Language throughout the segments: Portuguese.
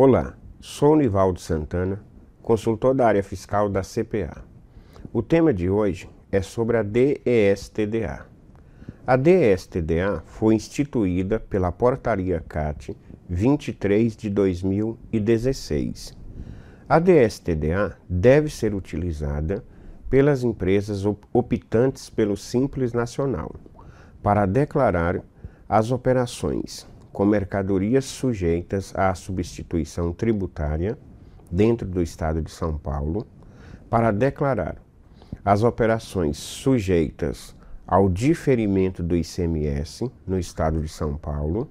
Olá, sou Nivaldo Santana, consultor da área fiscal da CPA. O tema de hoje é sobre a DESTDA. A DESTDA foi instituída pela Portaria CAT 23 de 2016. A DSTDA deve ser utilizada pelas empresas optantes pelo Simples Nacional para declarar as operações com mercadorias sujeitas à substituição tributária dentro do Estado de São Paulo, para declarar as operações sujeitas ao diferimento do ICMS no Estado de São Paulo,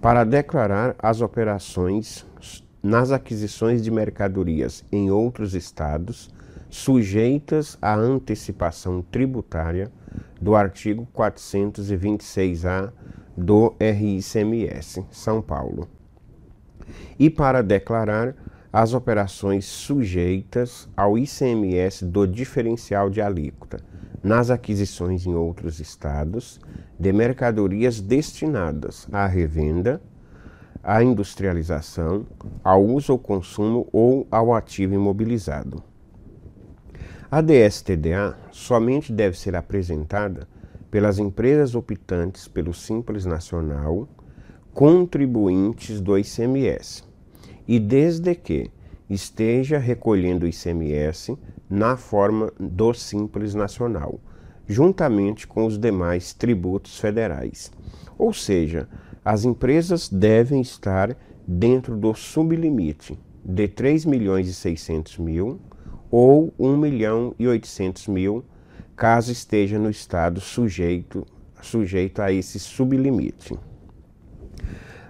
para declarar as operações nas aquisições de mercadorias em outros estados sujeitas à antecipação tributária do artigo 426-A do RICMS, São Paulo, e para declarar as operações sujeitas ao ICMS do diferencial de alíquota nas aquisições em outros estados de mercadorias destinadas à revenda, à industrialização, ao uso ou consumo ou ao ativo imobilizado. A DSTDA somente deve ser apresentada pelas empresas optantes pelo Simples Nacional, contribuintes do ICMS, e desde que esteja recolhendo o ICMS na forma do Simples Nacional, juntamente com os demais tributos federais. Ou seja, as empresas devem estar dentro do sublimite de 3 milhões e 600 mil ou 1 milhão e 800 mil, caso esteja no estado sujeito, sujeito a esse sublimite.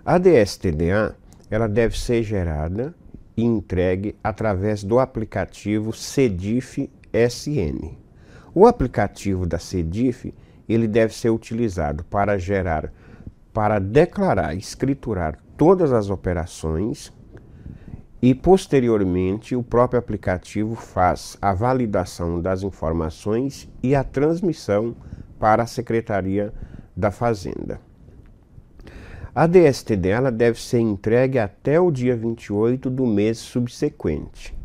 A DSTDA ela deve ser gerada e entregue através do aplicativo CEDIF SN. O aplicativo da CEDIF ele deve ser utilizado para gerar, para declarar, escriturar todas as operações e posteriormente o próprio aplicativo faz a validação das informações e a transmissão para a Secretaria da Fazenda. A DST dela deve ser entregue até o dia 28 do mês subsequente,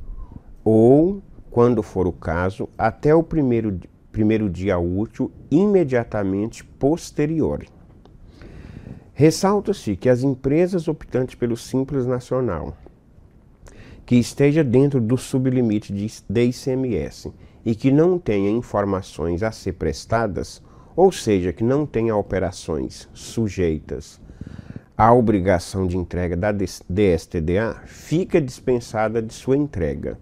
ou, quando for o caso, até o primeiro, primeiro dia útil imediatamente posterior. Ressalta-se que as empresas optantes pelo Simples Nacional, que esteja dentro do sublimite de, de ICMS e que não tenha informações a ser prestadas, ou seja, que não tenha operações sujeitas a obrigação de entrega da DSTDA fica dispensada de sua entrega.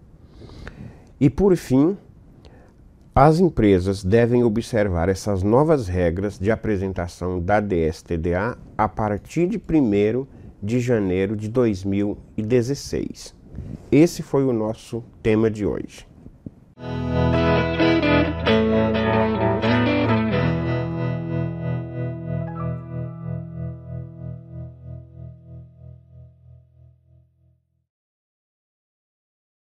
E por fim, as empresas devem observar essas novas regras de apresentação da DSTDA a partir de 1 de janeiro de 2016. Esse foi o nosso tema de hoje.